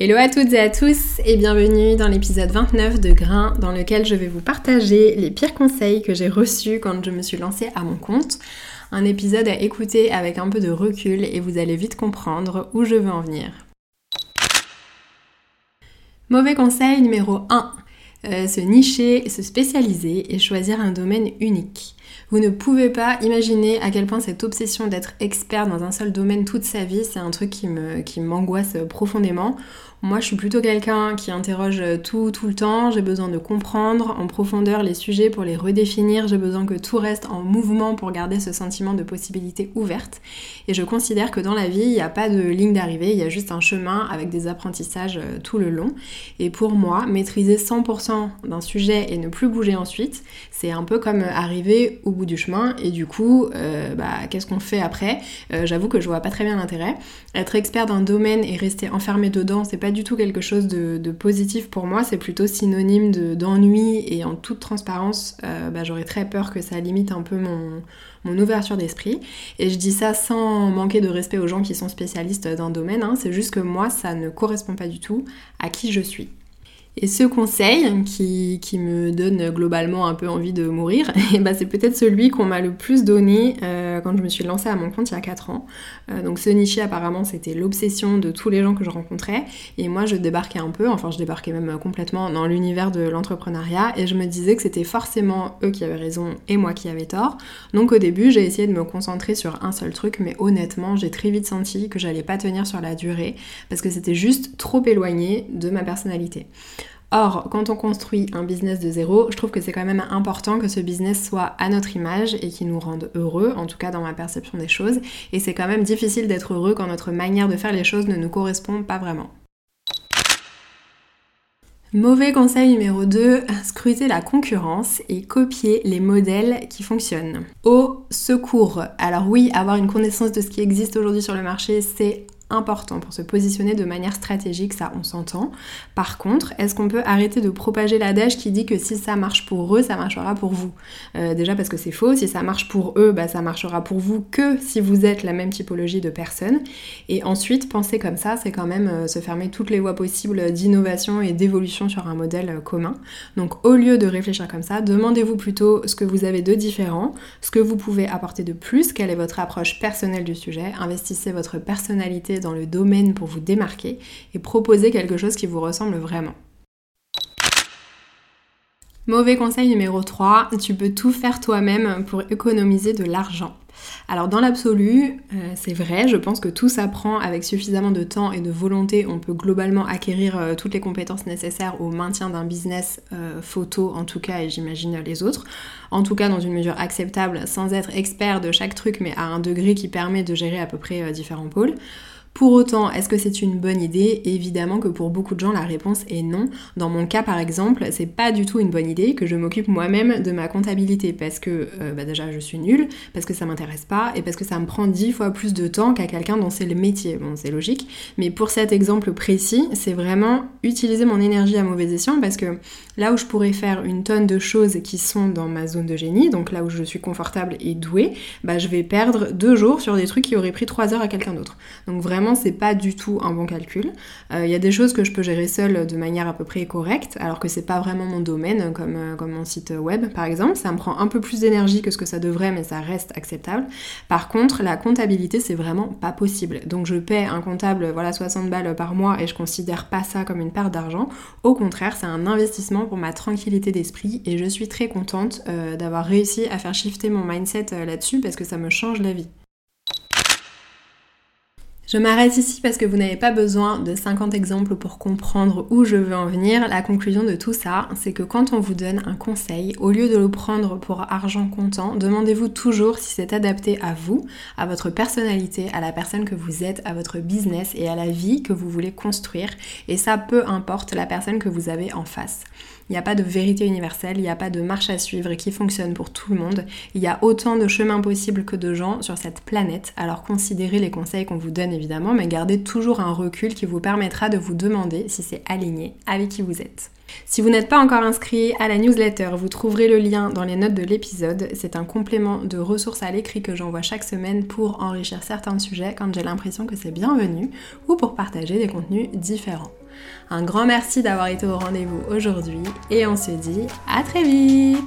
Hello à toutes et à tous et bienvenue dans l'épisode 29 de Grain dans lequel je vais vous partager les pires conseils que j'ai reçus quand je me suis lancée à mon compte. Un épisode à écouter avec un peu de recul et vous allez vite comprendre où je veux en venir. Mauvais conseil numéro 1. Euh, se nicher, se spécialiser et choisir un domaine unique. Vous ne pouvez pas imaginer à quel point cette obsession d'être expert dans un seul domaine toute sa vie, c'est un truc qui me qui m'angoisse profondément. Moi, je suis plutôt quelqu'un qui interroge tout tout le temps. J'ai besoin de comprendre en profondeur les sujets pour les redéfinir. J'ai besoin que tout reste en mouvement pour garder ce sentiment de possibilité ouverte. Et je considère que dans la vie, il n'y a pas de ligne d'arrivée, il y a juste un chemin avec des apprentissages euh, tout le long. Et pour moi, maîtriser 100% d'un sujet et ne plus bouger ensuite, c'est un peu comme arriver au bout du chemin. Et du coup, euh, bah, qu'est-ce qu'on fait après? Euh, J'avoue que je vois pas très bien l'intérêt. Être expert d'un domaine et rester enfermé dedans, c'est pas du tout quelque chose de, positif pour moi. C'est plutôt synonyme de- d'ennui et en toute transparence, euh, bah, j'aurais très peur que ça limite un peu mon, mon ouverture d'esprit. Et je dis ça sans manquer de respect aux gens qui sont spécialistes d'un domaine. hein. C'est juste que moi, ça ne correspond pas du tout à qui je suis. Et ce conseil qui, qui me donne globalement un peu envie de mourir, et bah c'est peut-être celui qu'on m'a le plus donné euh, quand je me suis lancée à mon compte il y a 4 ans. Euh, donc ce niché apparemment c'était l'obsession de tous les gens que je rencontrais et moi je débarquais un peu, enfin je débarquais même complètement dans l'univers de l'entrepreneuriat et je me disais que c'était forcément eux qui avaient raison et moi qui avais tort. Donc au début j'ai essayé de me concentrer sur un seul truc mais honnêtement j'ai très vite senti que j'allais pas tenir sur la durée parce que c'était juste trop éloigné de ma personnalité. Or, quand on construit un business de zéro, je trouve que c'est quand même important que ce business soit à notre image et qui nous rende heureux, en tout cas dans ma perception des choses. Et c'est quand même difficile d'être heureux quand notre manière de faire les choses ne nous correspond pas vraiment. Mauvais conseil numéro 2, scruter la concurrence et copier les modèles qui fonctionnent. Au secours Alors oui, avoir une connaissance de ce qui existe aujourd'hui sur le marché, c'est important pour se positionner de manière stratégique, ça on s'entend. Par contre, est-ce qu'on peut arrêter de propager l'adage qui dit que si ça marche pour eux, ça marchera pour vous? Euh, Déjà parce que c'est faux, si ça marche pour eux, bah, ça marchera pour vous que si vous êtes la même typologie de personnes. Et ensuite, penser comme ça, c'est quand même euh, se fermer toutes les voies possibles d'innovation et d'évolution sur un modèle euh, commun. Donc au lieu de réfléchir comme ça, demandez-vous plutôt ce que vous avez de différent, ce que vous pouvez apporter de plus, quelle est votre approche personnelle du sujet, investissez votre personnalité dans le domaine pour vous démarquer et proposez quelque chose qui vous ressemble vraiment. Mauvais conseil numéro 3, tu peux tout faire toi-même pour économiser de l'argent. Alors dans l'absolu, euh, c'est vrai, je pense que tout s'apprend avec suffisamment de temps et de volonté. On peut globalement acquérir euh, toutes les compétences nécessaires au maintien d'un business euh, photo en tout cas et j'imagine les autres. En tout cas dans une mesure acceptable sans être expert de chaque truc mais à un degré qui permet de gérer à peu près différents pôles. Pour autant, est-ce que c'est une bonne idée? Évidemment que pour beaucoup de gens, la réponse est non. Dans mon cas, par exemple, c'est pas du tout une bonne idée que je m'occupe moi-même de ma comptabilité parce que euh, bah déjà je suis nulle, parce que ça m'intéresse pas et parce que ça me prend dix fois plus de temps qu'à quelqu'un dont c'est le métier. Bon, c'est logique, mais pour cet exemple précis, c'est vraiment utiliser mon énergie à mauvais escient parce que là où je pourrais faire une tonne de choses qui sont dans ma zone de génie, donc là où je suis confortable et douée, bah je vais perdre deux jours sur des trucs qui auraient pris trois heures à quelqu'un d'autre. Donc vraiment, c'est pas du tout un bon calcul. Il y a des choses que je peux gérer seule de manière à peu près correcte, alors que c'est pas vraiment mon domaine, comme, euh, comme mon site web par exemple. Ça me prend un peu plus d'énergie que ce que ça devrait, mais ça reste acceptable. Par contre, la comptabilité, c'est vraiment pas possible. Donc je paie un comptable, voilà, 60 balles par mois et je considère pas ça comme une perte d'argent. Au contraire, c'est un investissement pour ma tranquillité d'esprit et je suis très contente euh, d'avoir réussi à faire shifter mon mindset euh, là-dessus parce que ça me change la vie. Je m'arrête ici parce que vous n'avez pas besoin de 50 exemples pour comprendre où je veux en venir. La conclusion de tout ça, c'est que quand on vous donne un conseil, au lieu de le prendre pour argent comptant, demandez-vous toujours si c'est adapté à vous, à votre personnalité, à la personne que vous êtes, à votre business et à la vie que vous voulez construire. Et ça, peu importe la personne que vous avez en face. Il n'y a pas de vérité universelle, il n'y a pas de marche à suivre qui fonctionne pour tout le monde. Il y a autant de chemins possibles que de gens sur cette planète. Alors considérez les conseils qu'on vous donne évidemment, mais gardez toujours un recul qui vous permettra de vous demander si c'est aligné avec qui vous êtes. Si vous n'êtes pas encore inscrit à la newsletter, vous trouverez le lien dans les notes de l'épisode. C'est un complément de ressources à l'écrit que j'envoie chaque semaine pour enrichir certains sujets quand j'ai l'impression que c'est bienvenu ou pour partager des contenus différents. Un grand merci d'avoir été au rendez-vous aujourd'hui et on se dit à très vite